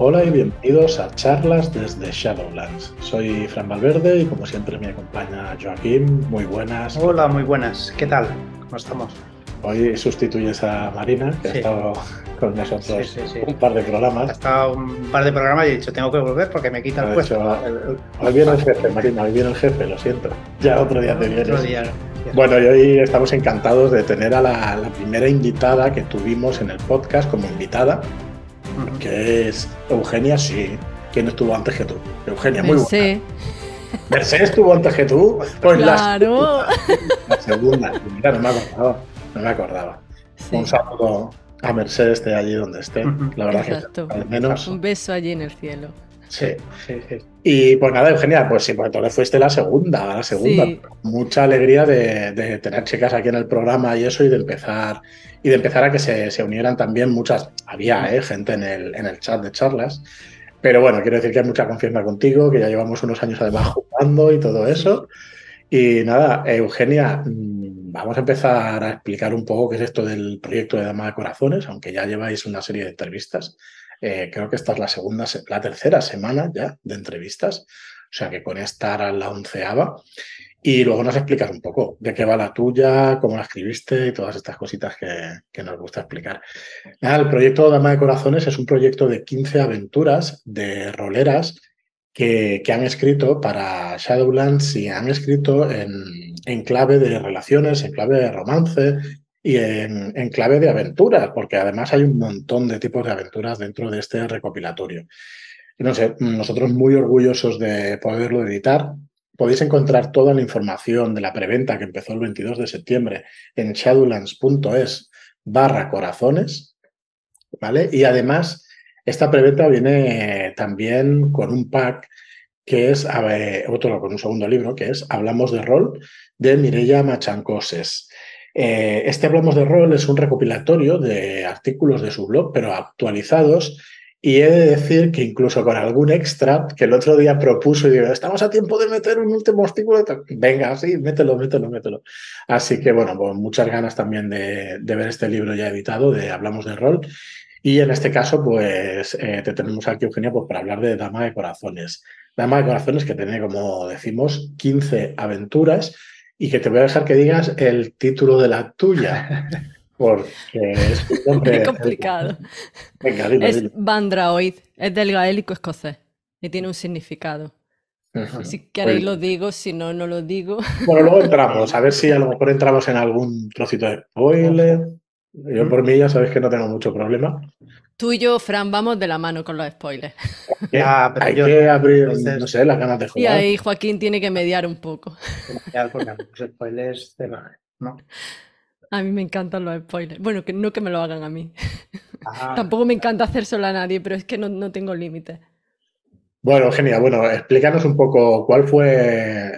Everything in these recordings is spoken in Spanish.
Hola y bienvenidos a charlas desde Shadowlands. Soy Fran Valverde y como siempre me acompaña Joaquín. Muy buenas. Hola, muy buenas. ¿Qué tal? ¿Cómo estamos? Hoy sustituyes a Marina, que ha estado con nosotros un par de programas. Ha estado un par de programas y he dicho, tengo que volver porque me quita el puesto. hoy viene el jefe, Marina, hoy viene el jefe, lo siento. Ya otro día te vienes. Otro día. Bueno, y hoy estamos encantados de tener a la primera invitada que tuvimos en el podcast como invitada que es Eugenia, sí. ¿Quién estuvo antes que tú? Eugenia, muy buena. Mercedes estuvo antes que tú. Pues claro. La, segunda. Mira, no me acordaba. No me acordaba. Un saludo a Mercedes de allí donde esté. La verdad que al menos. Un beso allí en el cielo. Sí, sí, sí. Y pues nada, Eugenia, pues sí, porque tú fuiste la segunda, la segunda. Mucha alegría de, tener chicas aquí en el programa y eso, y de empezar, y de empezar a que se, unieran también muchas. Había ¿eh? gente en el, en el chat de charlas. Pero bueno, quiero decir que hay mucha confianza contigo, que ya llevamos unos años además jugando y todo eso. Y nada, Eugenia, mm, vamos a empezar a explicar un poco qué es esto del proyecto de Dama de Corazones, aunque ya lleváis una serie de entrevistas. Eh, creo que esta es la segunda, la tercera semana ya de entrevistas, o sea que con esta era la onceava. Y luego nos explicas un poco de qué va la tuya, cómo la escribiste y todas estas cositas que, nos gusta explicar. el proyecto Dama de Corazones es un proyecto de 15 aventuras de roleras que, que han escrito para Shadowlands y han escrito en, en clave de relaciones, en clave de romance, y en, clave de aventuras, porque además hay un montón de tipos de aventuras dentro de este recopilatorio. Nosotros muy orgullosos de poderlo editar. Podéis encontrar toda la información de la preventa que empezó el 22 de septiembre en shadowlands.es barra corazones, ¿vale? Y además, esta preventa viene también con un pack que es, otro con un segundo libro, que es Hablamos de rol, de Mireia Machancoses. Eh, este Hablamos de Rol es un recopilatorio de artículos de su blog, pero actualizados. Y he de decir que incluso con algún extra que el otro día propuso y digo, estamos a tiempo de meter un último artículo. Venga, sí, mételo, mételo, mételo. Así que bueno, con muchas ganas también de, ver este libro ya editado de Hablamos de Rol. Y en este caso, pues eh, te tenemos aquí, Eugenia, pues para hablar de Dama de Corazones. Dama de Corazones que tiene, como decimos, 15 aventuras y que te voy a dejar que digas el título de la tuya. Porque es Qué complicado. Venga, es Bandraoid, es del gaélico escocés y tiene un significado. Si queréis lo digo, si no, no lo digo. Bueno, luego entramos, a ver si a lo mejor entramos en algún trocito de spoiler. Yo por mí ya sabéis que no tengo mucho problema. Tú y yo, Fran, vamos de la mano con los spoilers. Ya, pero Hay que abrir, no sé, las ganas de jugar. Y ahí Joaquín tiene que mediar un poco. porque los spoilers ¿no? A mí me encantan los spoilers. Bueno, que no que me lo hagan a mí. Ah. Tampoco me encanta hacérselo a nadie, pero es que no, no tengo límites. Bueno, genial. Bueno, explícanos un poco cuál fue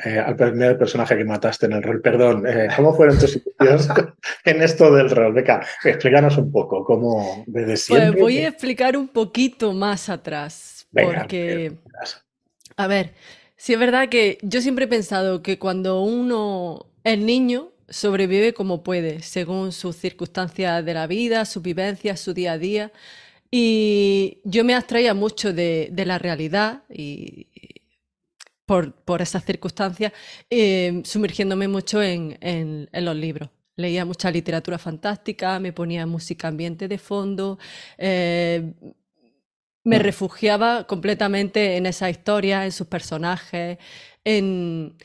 eh, el primer personaje que mataste en el rol. Perdón, eh, ¿cómo fueron tus situaciones en esto del rol? Venga, explícanos un poco cómo desde pues siempre. Pues voy a explicar un poquito más atrás. porque, a ver, sí es verdad que yo siempre he pensado que cuando uno es niño, sobrevive como puede, según sus circunstancias de la vida, sus vivencias, su día a día. Y yo me abstraía mucho de, la realidad y por, esas circunstancias, eh, sumergiéndome mucho en, los libros. Leía mucha literatura fantástica, me ponía música ambiente de fondo, eh, me mm. refugiaba completamente en esa historia, en sus personajes, en,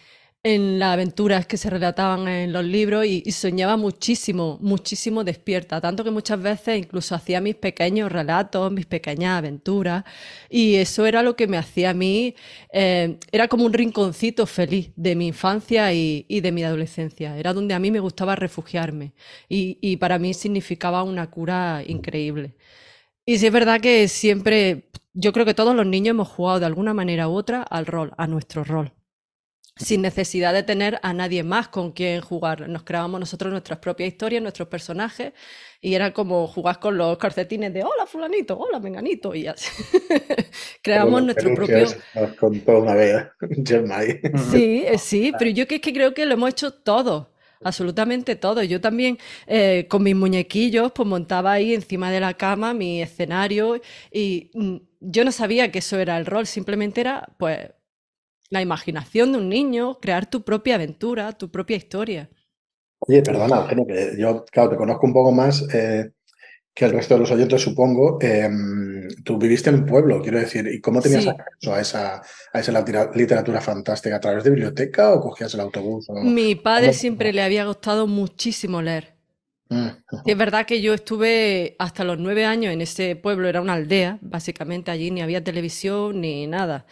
en las aventuras que se relataban en los libros y, soñaba muchísimo, muchísimo despierta, tanto que muchas veces incluso hacía mis pequeños relatos, mis pequeñas aventuras. Y eso era lo que me hacía a mí, eh, era como un rinconcito feliz de mi infancia y, de mi adolescencia, era donde a mí me gustaba refugiarme. Y, y para mí significaba una cura increíble. Y sí es verdad que siempre, yo creo que todos los niños hemos jugado de alguna manera u otra al rol, a nuestro rol sin necesidad de tener a nadie más con quien jugar. Nos creábamos nosotros nuestras propias historias, nuestros personajes, y era como jugar con los calcetines de hola fulanito, hola menganito, y así. Creamos nuestro propio... Con toda una vez, Sí, eh, sí, pero yo que, es que creo que lo hemos hecho todo. absolutamente todo. Yo también eh, con mis muñequillos pues montaba ahí encima de la cama mi escenario y mm, yo no sabía que eso era el rol, simplemente era pues la imaginación de un niño, crear tu propia aventura, tu propia historia. Oye, perdona, que yo, claro, te conozco un poco más eh, que el resto de los oyentes, supongo. Em, tú viviste en un pueblo, quiero decir, ¿y cómo tenías acceso a esa, a esa literatura fantástica? ¿A través de biblioteca o cogías el autobús? Mi padre siempre le había gustado muchísimo leer. Mm, es verdad que yo estuve hasta los nueve años en ese pueblo, era una aldea, básicamente allí ni había televisión ni nada.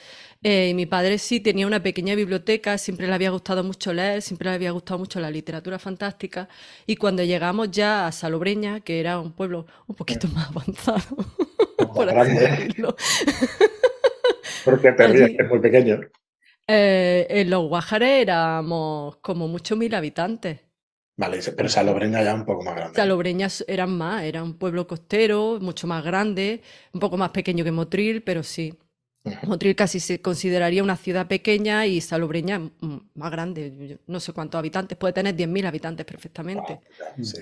Eh, mi padre sí tenía una pequeña biblioteca, siempre le había gustado mucho leer, siempre le había gustado mucho la literatura fantástica. Y cuando llegamos ya a Salobreña, que era un pueblo un poquito más avanzado, por así decirlo. Porque te es muy pequeño. Eh, en los Guajares éramos como muchos mil habitantes. Vale, pero Salobreña ya un poco más grande. Salobreña eran más, era un pueblo costero, mucho más grande, un poco más pequeño que Motril, pero sí. Motril casi se consideraría una ciudad pequeña y Salobreña más grande. No sé cuántos habitantes, puede tener 10.000 habitantes perfectamente. sí.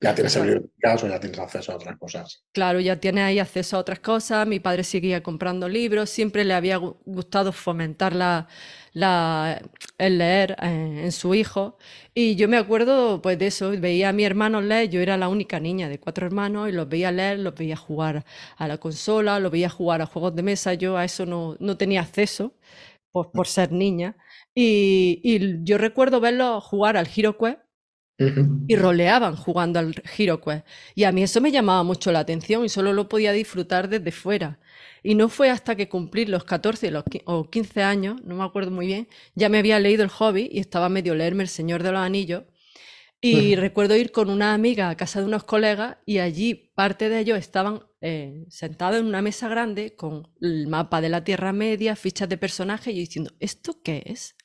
Ya tienes el caso, ya tienes acceso a otras cosas. Claro, ya tienes ahí acceso a otras cosas. Mi padre seguía comprando libros, siempre le había gustado fomentar la, el leer eh, en, su hijo. Y yo me acuerdo pues de eso, veía a mi hermano leer, yo era la única niña de cuatro hermanos y los veía leer, los veía jugar a la consola, los veía jugar a juegos de mesa, yo a eso no, no tenía acceso pues, por ser niña. Y, y yo recuerdo verlos jugar al HeroQuest y roleaban jugando al HeroQuest. Y a mí eso me llamaba mucho la atención y solo lo podía disfrutar desde fuera. Y no fue hasta que cumplí los 14 o 15 años, no me acuerdo muy bien, ya me había leído el hobby y estaba medio leerme El Señor de los Anillos. Y recuerdo ir con una amiga a casa de unos colegas y allí parte de ellos estaban eh, sentados en una mesa grande con el mapa de la Tierra Media, fichas de personajes y diciendo, ¿esto qué es?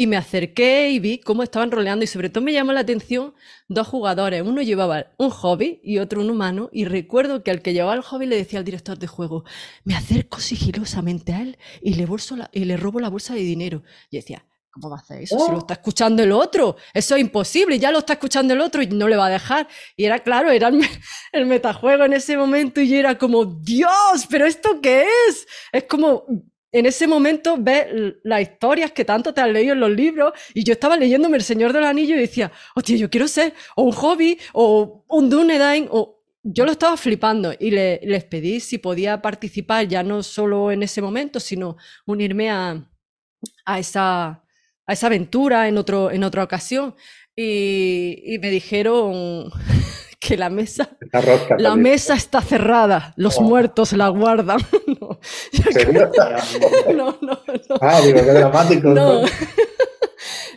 Y me acerqué y vi cómo estaban roleando y sobre todo me llamó la atención dos jugadores. Uno llevaba un hobby y otro un humano. Y recuerdo que al que llevaba el hobby le decía al director de juego, me acerco sigilosamente a él y le, bolso y le robo la bolsa de dinero. Y decía, ¿cómo va a hacer eso? Si lo oh. está escuchando el otro. Eso es imposible. Ya lo está escuchando el otro y no le va a dejar. Y era claro, era el, metajuego en ese momento y era como, Dios, pero ¿esto qué es? Es como en ese momento ves las historias que tanto te has leído en los libros y yo estaba leyéndome El Señor del Anillo y decía, hostia, yo quiero ser o un hobby o un Dunedain o... Yo lo estaba flipando y les pedí si podía participar ya no solo en ese momento, sino unirme a, esa, aventura en, otro, en otra ocasión. Y me dijeron que la mesa, la mesa está cerrada, los oh. muertos la guardan. no, no, no, Ah, digo, qué dramático.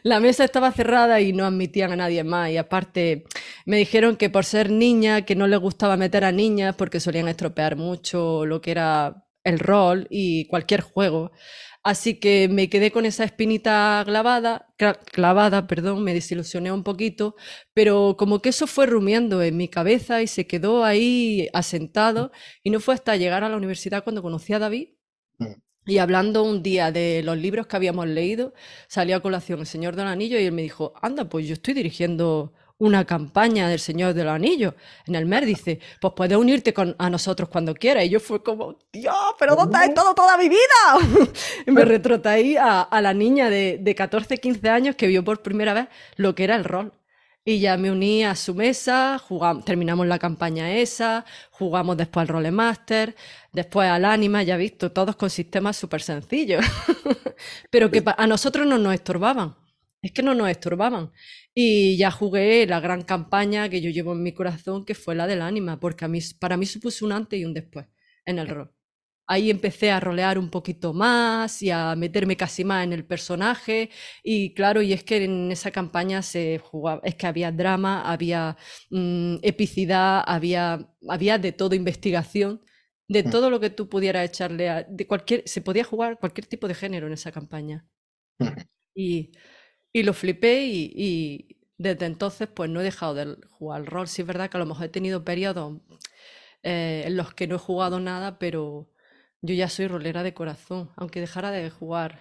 La mesa estaba cerrada y no admitían a nadie más. Y aparte, me dijeron que por ser niña, que no les gustaba meter a niñas porque solían estropear mucho lo que era el rol y cualquier juego. Así que me quedé con esa espinita clavada, clavada, perdón, me desilusioné un poquito, pero como que eso fue rumiando en mi cabeza y se quedó ahí asentado y no fue hasta llegar a la universidad cuando conocí a David mm. y hablando un día de los libros que habíamos leído, salió a colación El Señor del Anillo y él me dijo, anda, pues yo estoy dirigiendo una campaña del Señor de los Anillos. En el MER dice, pues puedes unirte con, a nosotros cuando quieras. Y yo fue como, Dios, pero ¿dónde ha estado toda mi vida? y me retrotraí a, a la niña de, de 14, 15 años que vio por primera vez lo que era el rol. Y ya me uní a su mesa, jugamos, terminamos la campaña esa, jugamos después al Rolemaster, después al Anima, ya visto, todos con sistemas súper sencillos, pero que a nosotros no nos estorbaban, es que no nos estorbaban. Y ya jugué la gran campaña que yo llevo en mi corazón, que fue la del ánima, porque a mí, para mí supuso un antes y un después en el rol. Ahí empecé a rolear un poquito más y a meterme casi más en el personaje. Y claro, y es que en esa campaña se jugaba, es que había drama, había mm, epicidad, había, había de todo investigación, de mm. todo lo que tú pudieras echarle a, de cualquier, se podía jugar cualquier tipo de género en esa campaña. Y y lo flipé y, desde entonces pues no he dejado de jugar al rol. Sí es verdad que a lo mejor he tenido periodos eh, en los que no he jugado nada, pero yo ya soy rolera de corazón, aunque dejara de jugar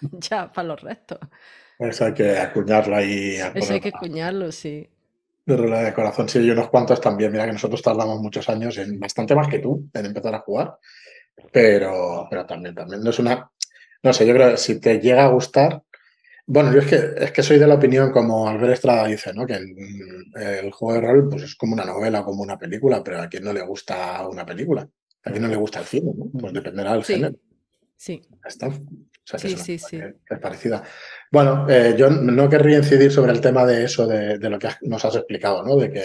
ya para los restos. Eso hay que acuñarlo ahí. Eso hay que acuñarlo, sí. De regla de corazón, sí, y unos cuantos también. Mira que nosotros tardamos muchos años, en bastante más que tú, en empezar a jugar. Pero, pero también, también no es una. No sé, yo creo que si te llega a gustar. Bueno, yo es que, es que soy de la opinión, como Albert Estrada dice, ¿no? Que el, juego de rol pues es como una novela, como una película, pero a quien no le gusta una película, a quien no le gusta el cine, ¿no? Pues dependerá del género. Sí. Está. O sea, sí, sí, sí. Es parecida. Bueno, eh, yo no querría incidir sobre el tema de eso, de, de lo que nos has explicado, ¿no? De que,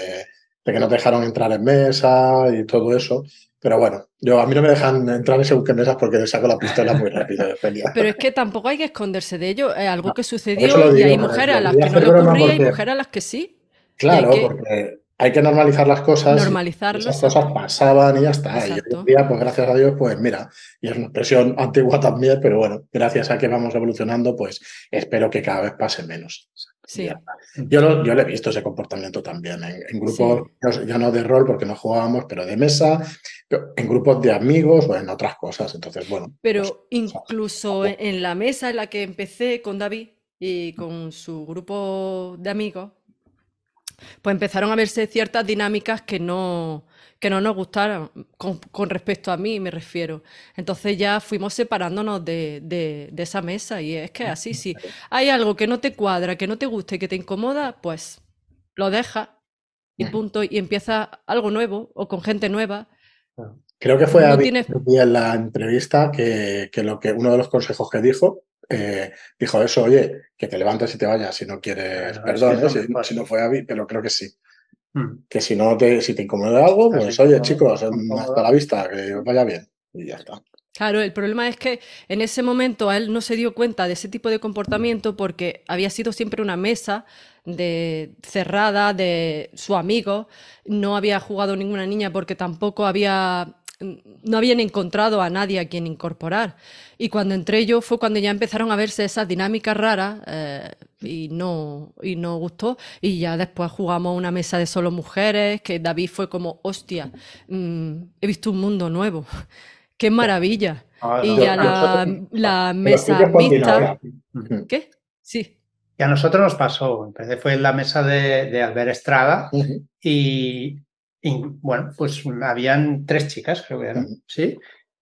de que no te dejaron entrar en mesa y todo eso. Pero bueno, yo a mí no me dejan entrar en según qué mesas porque le saco la pistola muy rápido de Pero es que tampoco hay que esconderse de ello. Es algo que sucedió y hay mujeres a las que no le ocurría y mujeres a las que sí. Claro, porque hay que normalizar las cosas. Normalizarlas. Esas cosas pasaban y ya está. Y hoy en día, pues gracias a Dios, pues mira, y es una expresión antigua también, pero bueno, gracias a que vamos evolucionando, pues espero que cada vez pase menos. Sí. Yo, lo, yo le he visto ese comportamiento también en, grupos, ya no de rol porque no jugábamos, pero de mesa, en grupos de amigos o en otras cosas. Entonces, bueno. Pero pues, incluso en la mesa en la que empecé con David y con su grupo de amigos, pues empezaron a verse ciertas dinámicas que no, que no nos gustaron con, respecto a mí, me refiero. Entonces ya fuimos separándonos de, esa mesa y es que así, si hay algo que no te cuadra, que no te gusta y que te incomoda, pues lo dejas y punto, y empieza algo nuevo o con gente nueva. Creo que fue en la entrevista que, que, lo que uno de los consejos que dijo eh, dijo eso, oye, que te levantes y te vayas si no quieres perdón, si, no fue Avi, pero creo que sí. Hmm. Que si no te, si te incomoda algo, pues oye, chicos, hasta la vista, que vaya bien. Y ya está. Claro, el problema es que en ese momento él no se dio cuenta de ese tipo de comportamiento porque había sido siempre una mesa de cerrada de su amigo, no había jugado ninguna niña porque tampoco había no habían encontrado a nadie a quien incorporar. Y cuando entré yo fue cuando ya empezaron a verse esas dinámicas raras eh, y, no, y no gustó. Y ya después jugamos una mesa de solo mujeres, que David fue como, hostia, mm, he visto un mundo nuevo. ¡Qué maravilla! Ah, y ya la, mesa mixta... ¿Qué? Sí. Y a nosotros nos pasó, fue en la mesa de, de Albert Estrada y y bueno, pues habían tres chicas, creo que eran, ¿sí?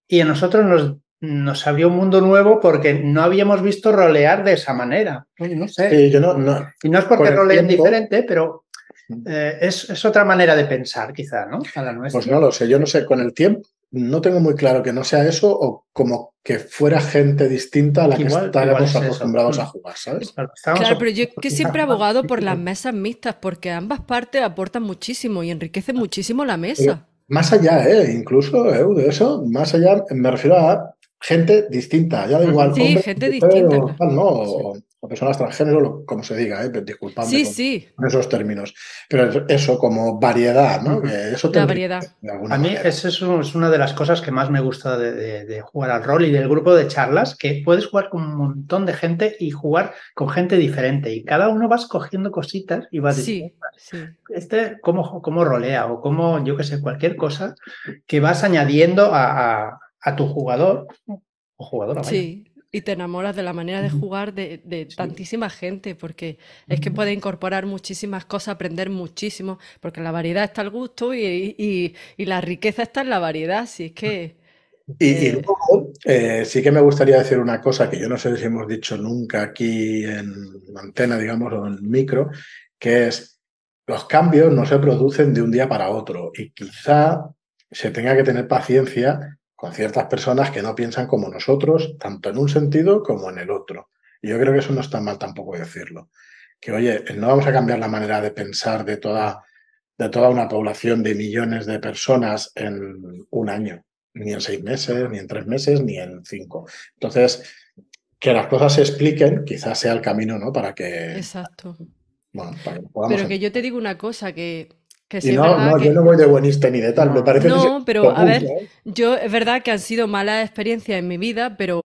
Y a nosotros nos, nos abrió un mundo nuevo porque no habíamos visto rolear de esa manera. No sé. yo no, no, y no es porque roleen diferente, pero eh, es, es, otra manera de pensar, quizá, ¿no? A la nuestra. Pues no lo sé, yo no sé, con el tiempo no tengo muy claro que no sea eso o como que fuera gente distinta a la que estábamos acostumbrados a mm. jugar, ¿sabes? Claro, pero yo que siempre he abogado por las mesas mixtas porque ambas partes aportan muchísimo y enriquecen muchísimo la mesa. más allá, ¿eh? incluso ¿eh? de eso, más allá, me refiero a gente distinta, ya da igual. Sí, gente distinta. no, personas transgénero, como se diga, ¿eh? disculpadme sí, sí. esos términos. Pero eso como variedad, ¿no? eso La variedad. A mí eso es, una de las cosas que más me gusta de, jugar al rol y del grupo de charlas, que puedes jugar con un montón de gente y jugar con gente diferente. Y cada uno vas cogiendo cositas y vas diciendo, sí, este, cómo, cómo rolea o cómo, yo qué sé, cualquier cosa que vas añadiendo a, tu jugador o jugadora. Sí y te enamoras de la manera de jugar de, tantísima gente, porque es que puede incorporar muchísimas cosas, aprender muchísimo, porque la variedad está al gusto y, la riqueza está en la variedad, si es que... Y, eh, luego, eh, sí que me gustaría decir una cosa que yo no sé si hemos dicho nunca aquí en antena, digamos, o en micro, que es los cambios no se producen de un día para otro y quizá se tenga que tener paciencia con ciertas personas que no piensan como nosotros, tanto en un sentido como en el otro. Y yo creo que eso no está mal tampoco decirlo. Que, oye, no vamos a cambiar la manera de pensar de toda, de toda una población de millones de personas en un año, ni en seis meses, ni en tres meses, ni en cinco. Entonces, que las cosas se expliquen, quizás sea el camino, ¿no? Para que. Exacto. Bueno, para que Pero que yo te digo una cosa, que no, no yo no voy de buenista ni de tal, me parece No, pero a ver, ¿eh? yo es verdad que han sido malas experiencias en mi vida, pero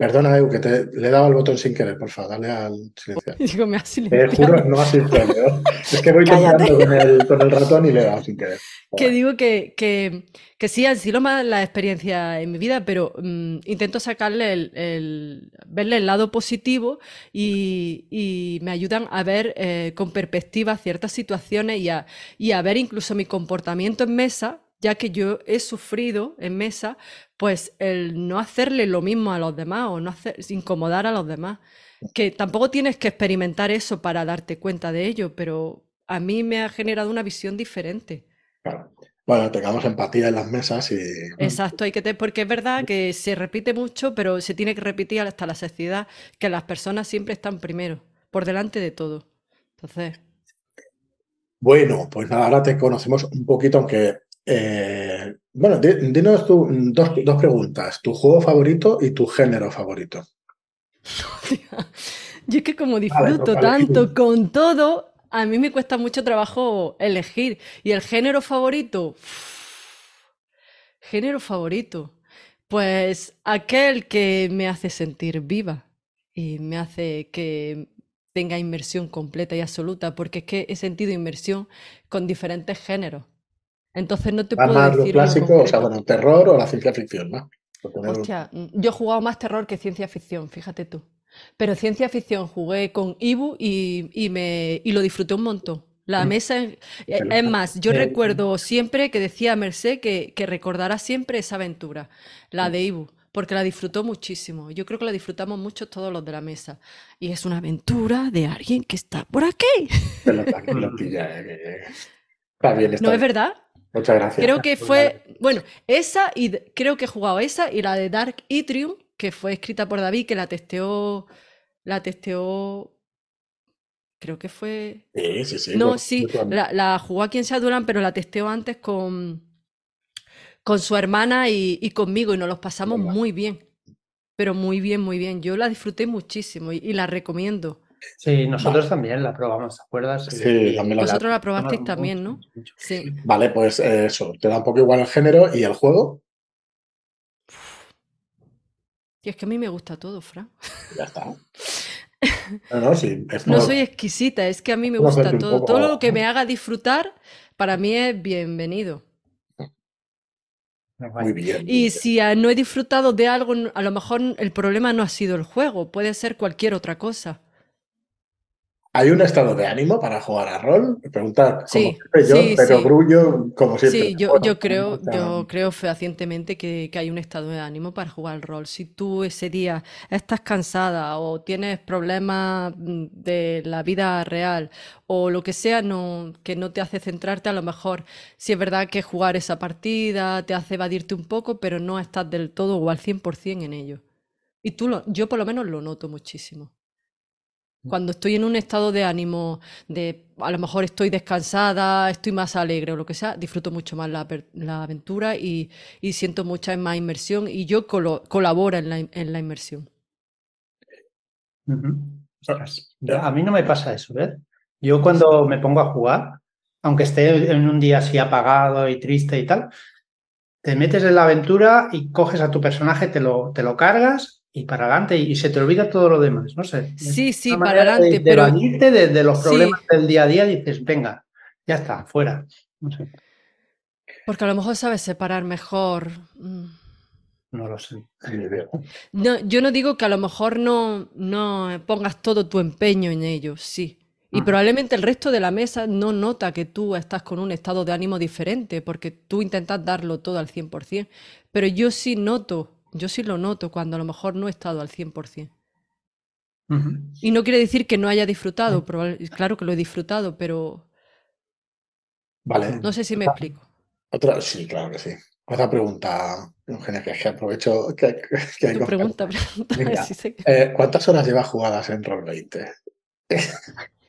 Perdona, Eu, que te, le he dado al botón sin querer, por favor, dale al silenciar. Digo, me ha Te juro, no ha sido Es que voy limpiando con el, con el ratón y le he dado sin querer. Que digo que, que, que, sí, han sido más la experiencia en mi vida, pero mm, intento sacarle el, verle el lado positivo y, y me ayudan a ver eh, con perspectiva ciertas situaciones y a, y a ver incluso mi comportamiento en mesa ya que yo he sufrido en mesa, pues el no hacerle lo mismo a los demás o no hacer, incomodar a los demás. Que tampoco tienes que experimentar eso para darte cuenta de ello, pero a mí me ha generado una visión diferente. Claro. Bueno, tengamos empatía en las mesas y... Exacto, hay que tener, porque es verdad que se repite mucho, pero se tiene que repetir hasta la saciedad, que las personas siempre están primero, por delante de todo. Entonces... Bueno, pues nada, ahora te conocemos un poquito, aunque eh, bueno, dinos tú dos, dos, preguntas. ¿Tu juego favorito y tu género favorito? Yo es que como disfruto tanto con todo, a mí me cuesta mucho trabajo elegir. Y el género favorito, género favorito, pues aquel que me hace sentir viva y me hace que tenga inmersión completa y absoluta, porque es que he sentido inmersión con diferentes géneros. Entonces no te puedo más decir. lo clásico, o sea, bueno, terror o la ciencia ficción, ¿no? Hostia, mm, yo he jugado más terror que ciencia ficción, fíjate tú. Pero ciencia ficción jugué con Ibu y, me, y lo disfruté un montón. La mm. mesa, eh, es más, yo recuerdo siempre que decía Merced que, que recordará siempre esa aventura, la de Ibu, porque la disfrutó muchísimo. Yo creo que la disfrutamos mucho todos los de la mesa. Y es una aventura de alguien que está por aquí. Eh, está bien, ¿No es verdad? Muchas gracias. Creo que fue, bueno, esa y creo que he jugado esa y la de Dark Etrium, que fue escrita por David, que la testeó, la testeó, creo que fue... Sí, sí, sí. No, sí, la, jugó aquí en Shadowland, pero la testeó antes con, con su hermana y, conmigo y nos los pasamos muy bien, pero muy bien, muy bien. Yo la disfruté muchísimo y la recomiendo. Sí, nosotros también la probamos, ¿te acuerdas? Sí, también la Vosotros la probasteis también, ¿no? Sí. Vale, pues eso, te da un poco igual el género y el juego. Y es que a mí me gusta todo, Fran. Ya está. No, no, sí, no soy exquisita, es que a mí me gusta todo. Todo lo que me haga disfrutar, para mí es bienvenido. Muy bien. Y si no he disfrutado de algo, a lo mejor el problema no ha sido el juego, puede ser cualquier otra cosa. ¿Hay un estado de ánimo para jugar a rol? Preguntar, sí, yo, pero Grullo, como siempre. Sí, yo, yo creo, yo creo fehacientemente que, hay un estado de ánimo para jugar al rol. Si tú ese día estás cansada o tienes problemas mm, de la vida real o lo que sea no, que no te hace centrarte, a lo mejor sí es verdad que jugar esa partida te hace evadirte un poco, pero no estás del todo o al 100% en ello. Y tú lo, yo por lo menos lo noto muchísimo. Cuando estoy en un estado de ánimo, de a lo mejor estoy descansada, estoy más alegre o lo que sea, disfruto mucho más la, aventura y, siento mucha más inmersión y yo colaboro en la, en la inmersión. A mí no me pasa eso, ¿ves? Yo cuando me pongo a jugar, aunque esté en un día así apagado y triste y tal, te metes en la aventura y coges a tu personaje, te lo, te lo cargas y para adelante y se te olvida todo lo demás, no sé. Sí, sí, para adelante. De, pero... de, los problemas del día a día dices, venga, ya está, fuera. No sé. Porque a lo mejor sabes separar mejor. Mm. No lo sé. No, yo no digo que a lo mejor no, no pongas todo tu empeño en ello, sí. Y probablemente el resto de la mesa no nota que tú estás con un estado de ánimo diferente, porque tú intentas darlo todo al 100%. Pero yo sí noto yo sí lo noto cuando a lo mejor no he estado al 100%. Y no quiere decir que no haya disfrutado, claro que lo he disfrutado, pero... Vale. No sé si me explico. Otra, sí, claro que sí. Otra pregunta, Eugenia, que, aprovecho que, que tu pregunta, pregunta eh, ¿Cuántas horas llevas jugadas en Roll20?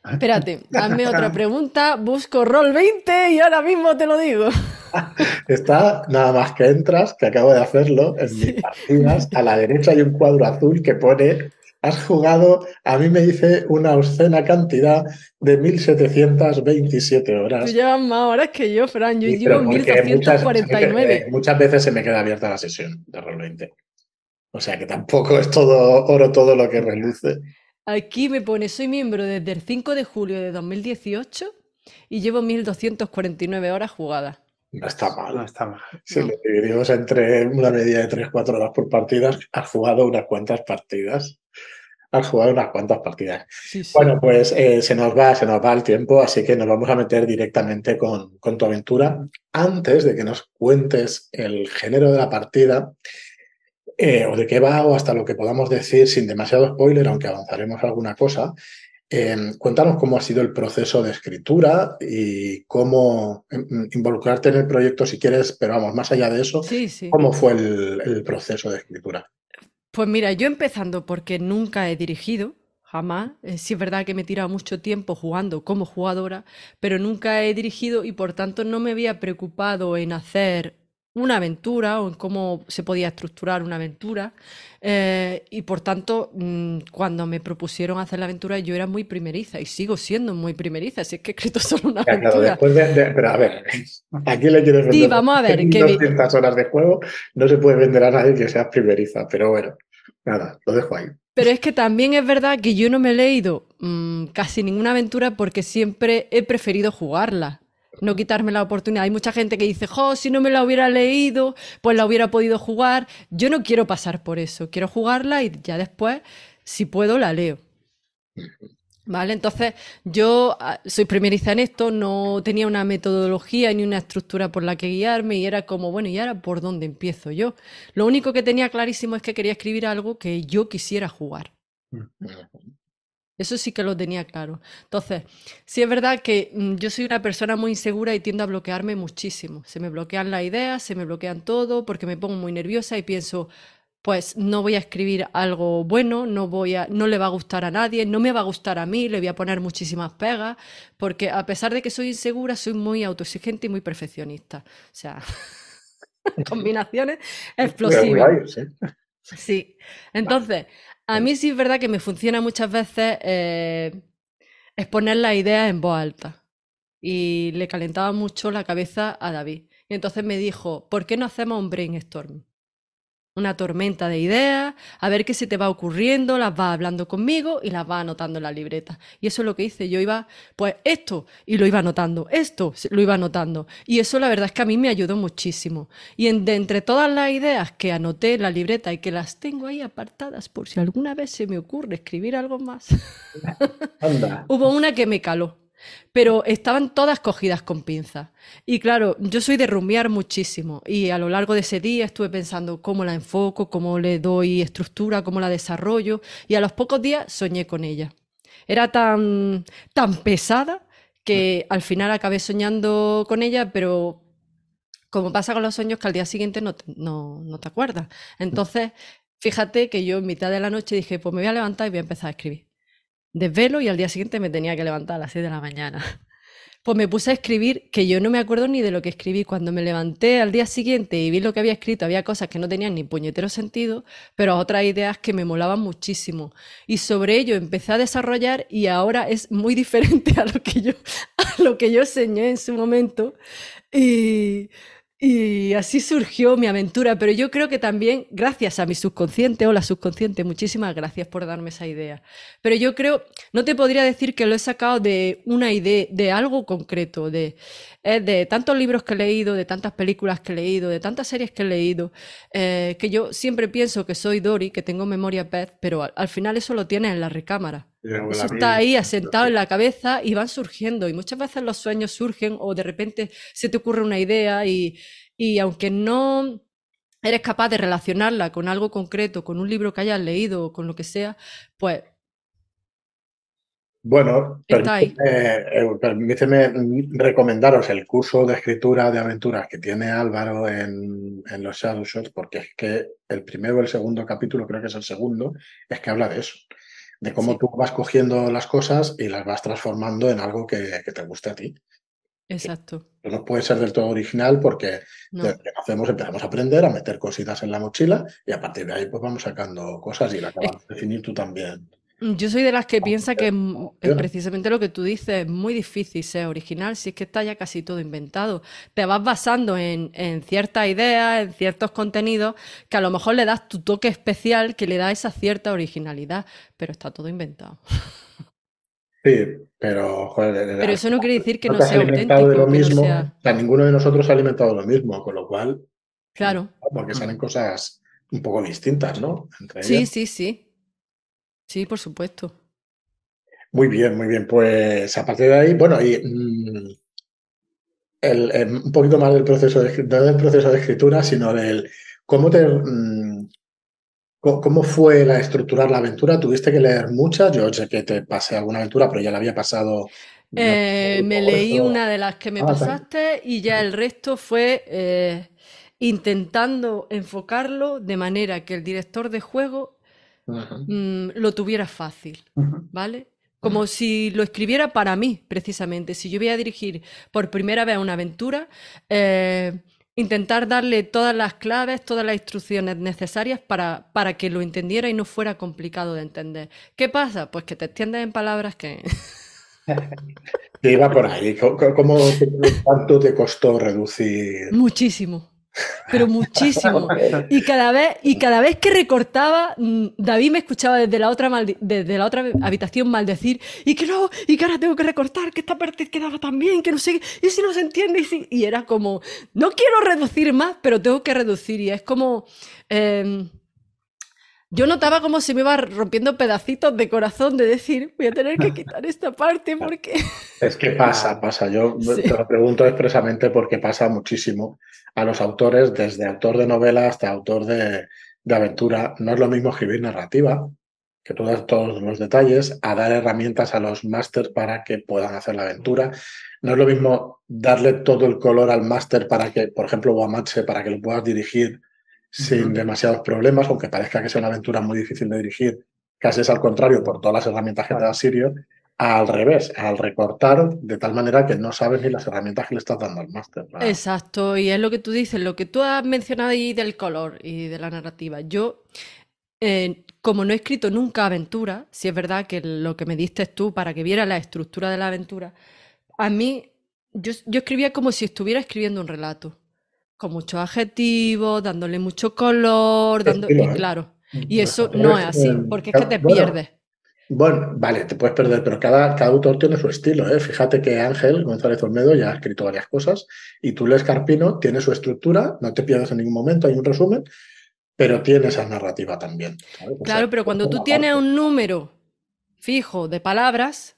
Espérate, hazme otra pregunta, busco Roll 20 y ahora mismo te lo digo. Está nada más que entras, que acabo de hacerlo, en mis partidas, a la derecha hay un cuadro azul que pone has jugado, a mí me dice una obscena cantidad de 1727 horas. Tú llevas más horas que yo, Fran, yo llevo 1249. Muchas, muchas, veces se me queda abierta la sesión de Roll 20. O sea que tampoco es todo oro todo lo que reluce. Aquí me pone, soy miembro desde el 5 de julio de 2018 y llevo 1.249 horas jugadas. No está mal. No está mal. Si lo dividimos entre una media de 3-4 horas por partida, has jugado unas cuantas partidas. Has jugado unas cuantas partidas. Bueno, pues eh, se, nos va, se nos va el tiempo, así que nos vamos a meter directamente con, con tu aventura. Antes de que nos cuentes el género de la partida, eh, o de qué va, o hasta lo que podamos decir sin demasiado spoiler, aunque avanzaremos alguna cosa, Em, cuéntanos cómo ha sido el proceso de escritura y cómo em, involucrarte en el proyecto si quieres, pero vamos, más allá de eso, ¿cómo fue el, proceso de escritura? Pues mira, yo empezando porque nunca he dirigido, jamás. Eh, sí es verdad que me he tirado mucho tiempo jugando como jugadora, pero nunca he dirigido y por tanto no me había preocupado en hacer una aventura o en cómo se podía estructurar una aventura. Eh, y por tanto, mm, cuando me propusieron hacer la aventura, yo era muy primeriza y sigo siendo muy primeriza. Si es que he escrito solo una aventura. pero a ver, aquí le quieres vender? Sí, vamos a ver. En 200 horas de juego no se puede vender a nadie que sea primeriza, pero bueno, nada, lo dejo ahí. Pero es que también es verdad que yo no me he leído mm, casi ninguna aventura porque siempre he preferido jugarla no quitarme la oportunidad. Hay mucha gente que dice, jo, si no me la hubiera leído, pues la hubiera podido jugar. Yo no quiero pasar por eso, quiero jugarla y ya después, si puedo, la leo. ¿Vale? Entonces, yo ah, soy primeriza en esto, no tenía una metodología ni una estructura por la que guiarme y era como, bueno, ¿y ahora por dónde empiezo yo? Lo único que tenía clarísimo es que quería escribir algo que yo quisiera jugar. Eso sí que lo tenía claro. Entonces, sí es verdad que mm, yo soy una persona muy insegura y tiendo a bloquearme muchísimo. Se me bloquean las ideas, se me bloquean todo, porque me pongo muy nerviosa y pienso, pues no voy a escribir algo bueno, no voy a, no le va a gustar a nadie, no me va a gustar a mí, le voy a poner muchísimas pegas, porque a pesar de que soy insegura, soy muy autoexigente y muy perfeccionista. O sea, combinaciones explosivas. Sí. Entonces, a mí sí es verdad que me funciona muchas veces eh, exponer las ideas en voz alta. Y le calentaba mucho la cabeza a David. Y entonces me dijo, ¿por qué no hacemos un brainstorm? Una tormenta de ideas, a ver qué se te va ocurriendo, las vas hablando conmigo y las vas anotando en la libreta. Y eso es lo que hice, yo iba, pues esto, y lo iba anotando, esto, lo iba anotando. Y eso la verdad es que a mí me ayudó muchísimo. Y de entre todas las ideas que anoté en la libreta y que las tengo ahí apartadas por si alguna vez se me ocurre escribir algo más, hubo una que me caló pero estaban todas cogidas con pinzas. Y claro, yo soy de rumbear muchísimo y a lo largo de ese día estuve pensando cómo la enfoco, cómo le doy estructura, cómo la desarrollo y a los pocos días soñé con ella. Era tan, tan pesada que al final acabé soñando con ella, pero como pasa con los sueños que al día siguiente no, no, no te acuerdas. Entonces, fíjate que yo en mitad de la noche dije, pues me voy a levantar y voy a empezar a escribir desvelo y al día siguiente me tenía que levantar a las 6 de la mañana. Pues me puse a escribir, que yo no me acuerdo ni de lo que escribí. Cuando me levanté al día siguiente y vi lo que había escrito, había cosas que no tenían ni puñetero sentido, pero otras ideas que me molaban muchísimo. Y sobre ello empecé a desarrollar y ahora es muy diferente a lo que yo, a lo que yo enseñé en su momento. Y y así surgió mi aventura, pero yo creo que también gracias a mi subconsciente, o la subconsciente, muchísimas gracias por darme esa idea. Pero yo creo, no te podría decir que lo he sacado de una idea, de algo concreto, de, eh, de tantos libros que he leído, de tantas películas que he leído, de tantas series que he leído, eh, que yo siempre pienso que soy Dory, que tengo memoria pez, pero al, final eso lo tienes en la recámara. Eso está ahí asentado en la cabeza y van surgiendo. Y muchas veces los sueños surgen o de repente se te ocurre una idea y, y aunque no eres capaz de relacionarla con algo concreto, con un libro que hayas leído o con lo que sea, pues bueno, eh, permíteme, recomendaros el curso de escritura de aventuras que tiene Álvaro en, en los Shadow Shots, porque es que el primero o el segundo capítulo, creo que es el segundo, es que habla de eso, de cómo tú vas cogiendo las cosas y las vas transformando en algo que, te guste a ti. Exacto. No puede ser del todo original porque lo que hacemos empezamos a aprender a meter cositas en la mochila y a partir de ahí pues vamos sacando cosas y la acabas de definir tú también Yo soy de las que piensa que es precisamente lo que tú dices, es muy difícil ser original si es que está ya casi todo inventado. Te vas basando en, ciertas ideas, en ciertos contenidos, que a lo mejor le das tu toque especial que le da esa cierta originalidad, pero está todo inventado. Sí, pero joder, Pero eso no quiere decir que no, sea auténtico. De lo mismo, ninguno de nosotros ha alimentado lo mismo, con lo cual. Claro. Porque salen cosas un poco distintas, ¿no? sí, sí, sí. Sí, por supuesto. Muy bien, muy bien. Pues a partir de ahí, bueno, y mm, un poquito más del proceso de, no del proceso de escritura, sino del cómo te mm, cómo fue la estructurar la aventura. ¿Tuviste que leer muchas? Yo sé que te pasé alguna aventura, pero ya la había pasado. Eh, me leí una de las que me ah, pasaste y ya el resto fue eh, intentando enfocarlo de manera que el director de juego Mm, lo tuviera fácil, ¿vale? Como si lo escribiera para mí, precisamente. Si yo voy a dirigir por primera vez una aventura, eh, intentar darle todas las claves, todas las instrucciones necesarias para, para que lo entendiera y no fuera complicado de entender. ¿Qué pasa? Pues que te extiendes en palabras que... que iba por ahí. ¿Cómo, ¿Cuánto te costó reducir? Muchísimo pero muchísimo. Y cada vez, y cada vez que recortaba, mm, David me escuchaba desde la otra, desde la otra habitación maldecir, y que no, y que ahora tengo que recortar, que esta parte quedaba tan bien, que no sé, y si no se entiende, y, y era como, no quiero reducir más, pero tengo que reducir, y es como... Em, yo notaba como se me iba rompiendo pedacitos de corazón de decir, voy a tener que quitar esta parte porque... Es que pasa, pasa. Yo te lo pregunto expresamente porque pasa muchísimo a los autores, desde autor de novela hasta autor de, aventura. No es lo mismo escribir narrativa, que tú das todos los detalles, a dar herramientas a los másters para que puedan hacer la aventura. No es lo mismo darle todo el color al máster para que, por ejemplo, Guamache, para que lo puedas dirigir sin demasiados problemas, aunque parezca que sea una aventura muy difícil de dirigir, casi es al contrario por todas las herramientas que te da Sirio, al revés, al recortar de tal manera que no sabes ni las herramientas que le estás dando al máster. Exacto, y es lo que tú dices, lo que tú has mencionado ahí del color y de la narrativa. Yo, eh, como no he escrito nunca aventura, si es verdad que lo que me diste tú para que viera la estructura de la aventura, a mí, yo, yo escribía como si estuviera escribiendo un relato, con muchos adjetivos, dándole mucho color, dando... y ¿eh? claro, y eso no es así, porque es que te pierdes. Bueno, vale, te puedes perder, pero cada, cada autor tiene su estilo. ¿eh? Fíjate que Ángel González Olmedo ya ha escrito varias cosas y tú lees Carpino, tiene su estructura, no te pierdes en ningún momento, hay un resumen, pero tiene esa narrativa también. claro, pero cuando tú tienes un número fijo de palabras,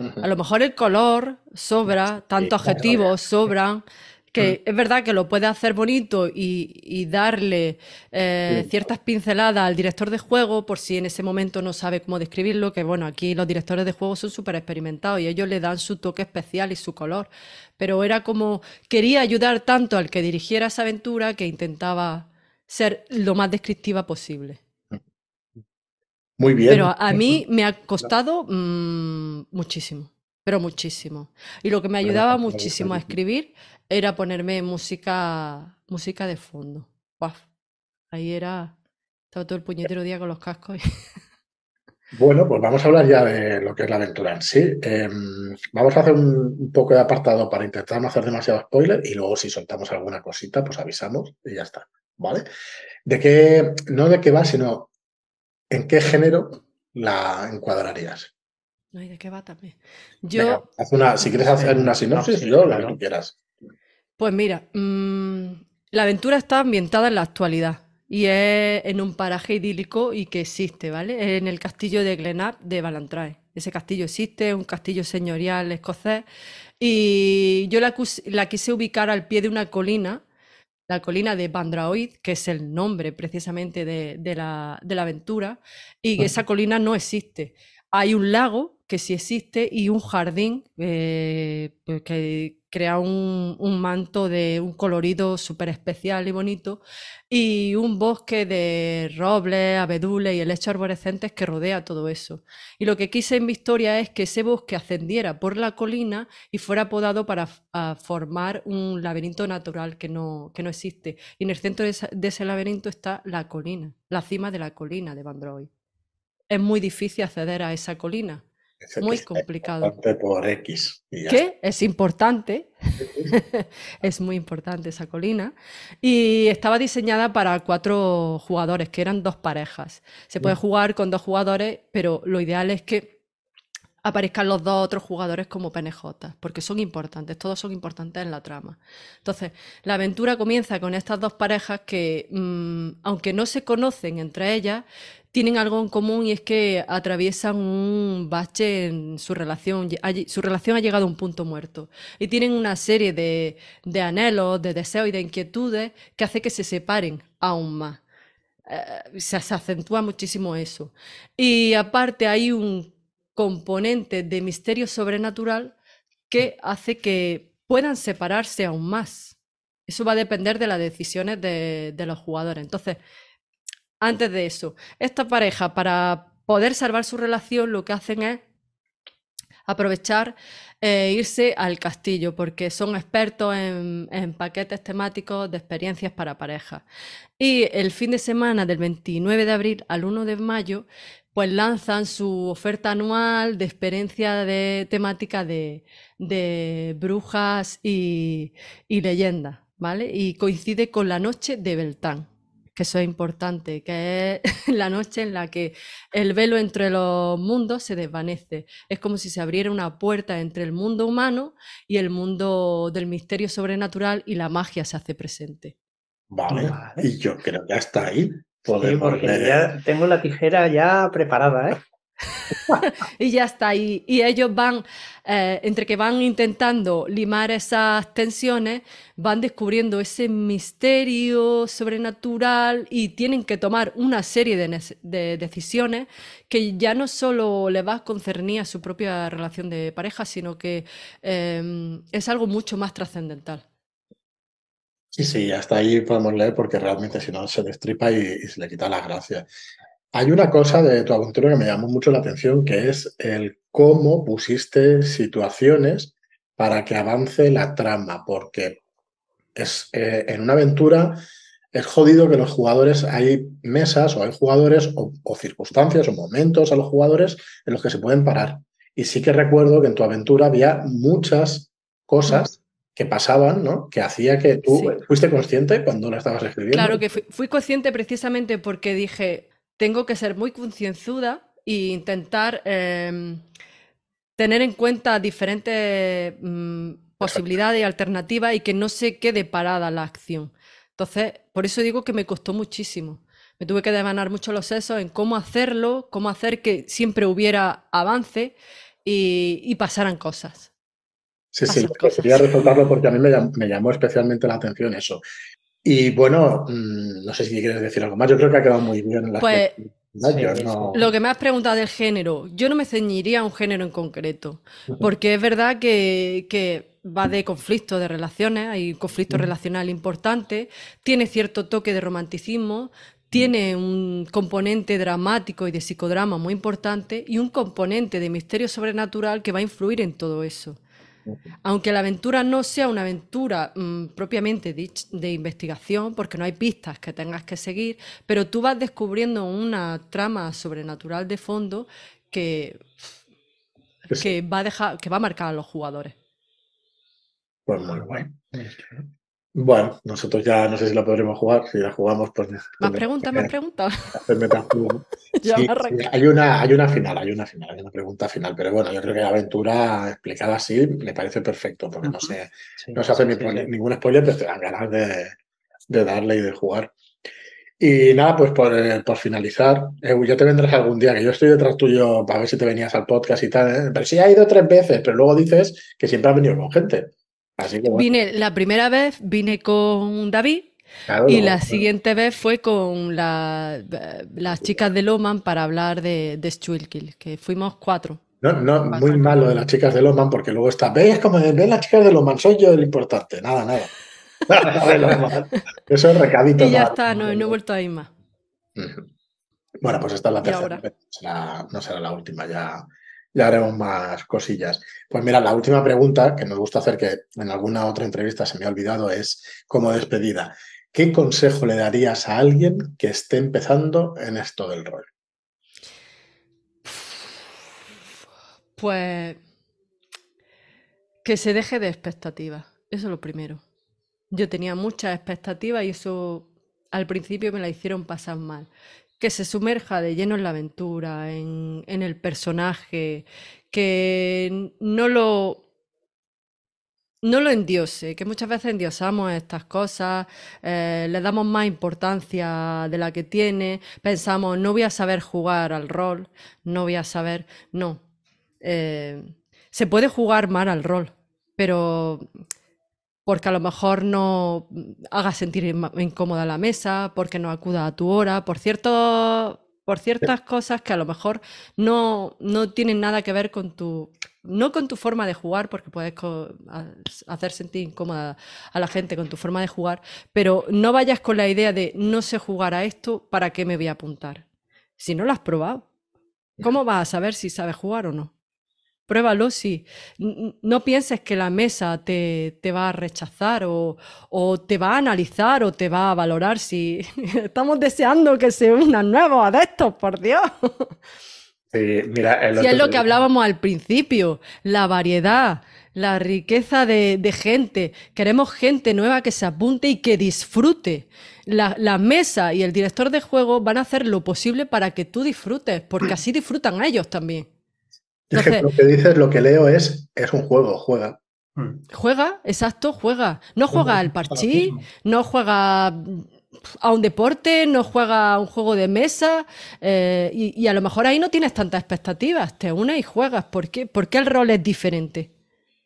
a lo mejor el color sobra, tanto adjetivos sobran, que es verdad que lo puede hacer bonito y, darle eh, ciertas pinceladas al director de juego por si en ese momento no sabe cómo describirlo, que bueno, aquí los directores de juego son súper experimentados y ellos le dan su toque especial y su color. Pero era como, quería ayudar tanto al que dirigiera esa aventura que intentaba ser lo más descriptiva posible. Muy bien. Pero a mí me ha costado mm, muchísimo, pero muchísimo. Y lo que me ayudaba muchísimo a escribir era ponerme música, música de fondo. Ahí era, estaba todo el puñetero día con los cascos. Bueno, pues vamos a hablar ya de lo que es la aventura en sí. Em, vamos a hacer un, poco de apartado para intentar no hacer demasiado spoiler y luego si soltamos alguna cosita, pues avisamos y ya está. ¿Vale? De qué, no de qué va, sino en qué género la encuadrarías. No, y de qué va también. Yo. una, si quieres hacer una sinopsis, yo la que quieras. Pues mira, mm, la aventura está ambientada en la actualidad y es en un paraje idílico y que existe, ¿vale? En el castillo de Glenap de Ballantrae. Ese castillo existe, es un castillo señorial escocés y yo la, quise ubicar al pie de una colina, la colina de Bandraoid, que es el nombre precisamente de, la, aventura, y esa colina no existe. Hay un lago que sí existe y un jardín eh, pues que, crea un, manto de un colorido súper especial y bonito y un bosque de robles, abedules y helechos arborescentes que rodea todo eso. Y lo que quise en mi historia es que ese bosque ascendiera por la colina y fuera podado para formar un laberinto natural que no, que no existe. Y en el centro de ese, laberinto está la colina, la cima de la colina de Bandroy. es muy difícil acceder a esa colina. Muy complicado. Por X. ¿Qué? Es importante. es muy importante esa colina. Y estaba diseñada para cuatro jugadores, que eran dos parejas. Se puede jugar con dos jugadores, pero lo ideal es que aparezcan los dos otros jugadores como penejotas, porque son importantes, todos son importantes en la trama. Entonces, la aventura comienza con estas dos parejas que, mm, aunque no se conocen entre ellas, tienen algo en común y es que atraviesan un bache en su relación. Su relación ha llegado a un punto muerto. Y tienen una serie de, anhelos, de deseos y de inquietudes que hace que se separen aún más. Eh, se acentúa muchísimo eso. Y aparte hay un componente de misterio sobrenatural que hace que puedan separarse aún más. Eso va a depender de las decisiones de, los jugadores. Entonces, antes de eso, esta pareja, para poder salvar su relación, lo que hacen es aprovechar e irse al castillo, porque son expertos en, paquetes temáticos de experiencias para parejas. Y el fin de semana del 29 de abril al 1 de mayo pues lanzan su oferta anual de experiencia de temática de, brujas y, leyendas, ¿vale? Y coincide con la noche de Beltán, que eso es importante, que es la noche en la que el velo entre los mundos se desvanece. Es como si se abriera una puerta entre el mundo humano y el mundo del misterio sobrenatural y la magia se hace presente. Vale, y yo creo que hasta ahí sí, porque ya tengo la tijera ya preparada, ¿eh? y ya está. Y, ellos van, eh, entre que van intentando limar esas tensiones, van descubriendo ese misterio sobrenatural y tienen que tomar una serie de, decisiones que ya no solo le va a concernir a su propia relación de pareja, sino que em, es algo mucho más trascendental. Sí, sí, hasta ahí podemos leer porque realmente si no se destripa y, se le quita la gracia. Hay una cosa de tu aventura que me llamó mucho la atención, que es el cómo pusiste situaciones para que avance la trama, porque es, eh, en una aventura es jodido que los jugadores, hay mesas o hay jugadores o, o, circunstancias o momentos a los jugadores en los que se pueden parar. Y sí que recuerdo que en tu aventura había muchas cosas que pasaban, ¿no? Que hacía que tú fuiste consciente cuando la estabas escribiendo. Claro que fui, consciente precisamente porque dije, tengo que ser muy concienzuda e intentar em, tener en cuenta diferentes mm, posibilidades y alternativas y que no se quede parada la acción. Entonces, por eso digo que me costó muchísimo. Me tuve que devanar mucho los sesos en cómo hacerlo, cómo hacer que siempre hubiera avance y pasaran cosas. Sí, sí, quería resaltarlo porque a mí me llamó, especialmente la atención eso. Y bueno, mm, no sé si quieres decir algo más, yo creo que ha quedado muy bien. La pues, Lo que me has preguntado del género, yo no me ceñiría a un género en concreto, porque es verdad que, va de conflicto de relaciones, hay conflicto relacional importante, tiene cierto toque de romanticismo, tiene un componente dramático y de psicodrama muy importante y un componente de misterio sobrenatural que va a influir en todo eso. Aunque la aventura no sea una aventura mm, propiamente de investigación, porque no hay pistas que tengas que seguir, pero tú vas descubriendo una trama sobrenatural de fondo que, que, va, a dejar, que va a marcar a los jugadores. Pues muy bueno. Bueno, nosotros ya no sé si la podremos jugar, si la jugamos, pues. Más preguntas, más preguntas. hay, una, hay una final, hay una final, hay una pregunta final, pero bueno, yo creo que la aventura explicada así me parece perfecto, porque no, se, no se hace ningún spoiler, pero te dan ganas de, de, darle y de jugar. Y nada, pues por, eh, por finalizar, eh, ya te vendrás algún día, que yo estoy detrás tuyo para ver si te venías al podcast y tal, ¿eh? pero sí ha ido tres veces, pero luego dices que siempre has venido con gente. Vine, la primera vez vine con David y la siguiente vez fue con las chicas de Loman para hablar de, de que fuimos cuatro. No, no, muy malo de las chicas de Loman, porque luego está, ¿ves como ven las chicas de Loman? Soy yo el importante. Nada, nada. Eso es recadito. Y ya está, no, no he vuelto a ir más. Bueno, pues esta es la tercera. no será la última, ya ya haremos más cosillas. Pues mira, la última pregunta que nos gusta hacer, que en alguna otra entrevista se me ha olvidado, es como despedida. ¿Qué consejo le darías a alguien que esté empezando en esto del rol? Pues que se deje de expectativas. Eso es lo primero. Yo tenía muchas expectativas y eso al principio me la hicieron pasar mal. Que se sumerja de lleno en la aventura, en, el personaje, que no lo, no lo endiose, que muchas veces endiosamos estas cosas, eh, le damos más importancia de la que tiene, pensamos, no voy a saber jugar al rol, no voy a saber, no. Eh, se puede jugar mal al rol, pero porque a lo mejor no haga sentir incómoda la mesa, porque no acuda a tu hora, por cierto, por ciertas cosas que a lo mejor no, no tienen nada que ver con tu, no con tu forma de jugar, porque puedes hacer sentir incómoda a la gente con tu forma de jugar, pero no vayas con la idea de no sé jugar a esto, ¿para qué me voy a apuntar? Si no lo has probado, ¿cómo vas a saber si sabes jugar o no? Pruébalo si no pienses que la mesa te, va a rechazar o, te va a analizar o te va a valorar si estamos deseando que se unan nuevos adeptos, por Dios. Sí, mira, es lo que hablábamos al principio, la variedad, la riqueza de, gente. Queremos gente nueva que se apunte y que disfrute. La, la, mesa y el director de juego van a hacer lo posible para que tú disfrutes, porque así disfrutan ellos también lo que dices, lo que leo es, es un juego, juega. Hmm. Juega, exacto, juega. No juega al parchí, no juega a un deporte, no juega a un juego de mesa eh, y, a lo mejor ahí no tienes tantas expectativas, te unes y juegas. ¿Por qué? ¿Por qué el rol es diferente?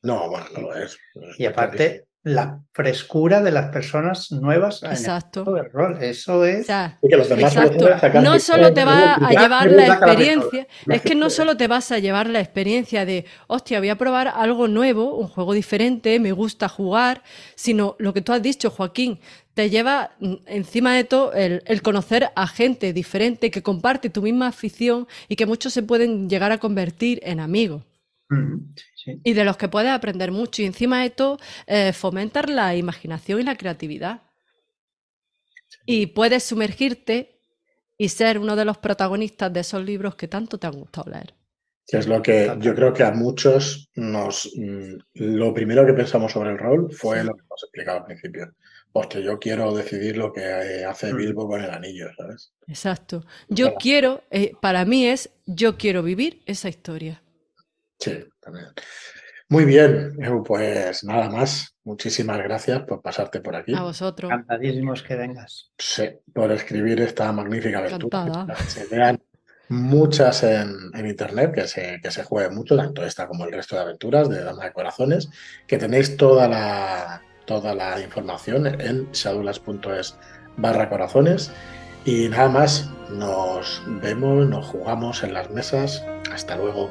No, bueno, no lo es. y aparte, la frescura de las personas nuevas exacto. en el rol. Eso es. no solo te va a llevar la experiencia, es que no solo te vas a llevar la experiencia de, hostia, voy a probar algo nuevo, un juego diferente, me gusta jugar, sino lo que tú has dicho, Joaquín, te lleva mm, encima de todo el, el conocer a gente diferente que comparte tu misma afición y que muchos se pueden llegar a convertir en amigos. Y de los que puedes aprender mucho. Y encima de esto, eh, fomentar la imaginación y la creatividad. Y puedes sumergirte y ser uno de los protagonistas de esos libros que tanto te han gustado leer. Que es lo que yo creo que a muchos nos. Mm, lo primero que pensamos sobre el rol fue lo que hemos explicado al principio. Porque yo quiero decidir lo que eh, hace mm. Bilbo con el anillo, ¿sabes? Exacto. Yo quiero, eh, para mí es, yo quiero vivir esa historia. Sí, también. Muy bien, pues nada más. Muchísimas gracias por pasarte por aquí. A vosotros. Encantadísimos que vengas. Sí, por escribir esta magnífica aventura. Se vean muchas en, internet, que se, que se juegue mucho, tanto esta como el resto de aventuras de Dama de Corazones, que tenéis toda la, toda la información en shadulas.es barra corazones. Y nada más, nos vemos, nos jugamos en las mesas. Hasta luego.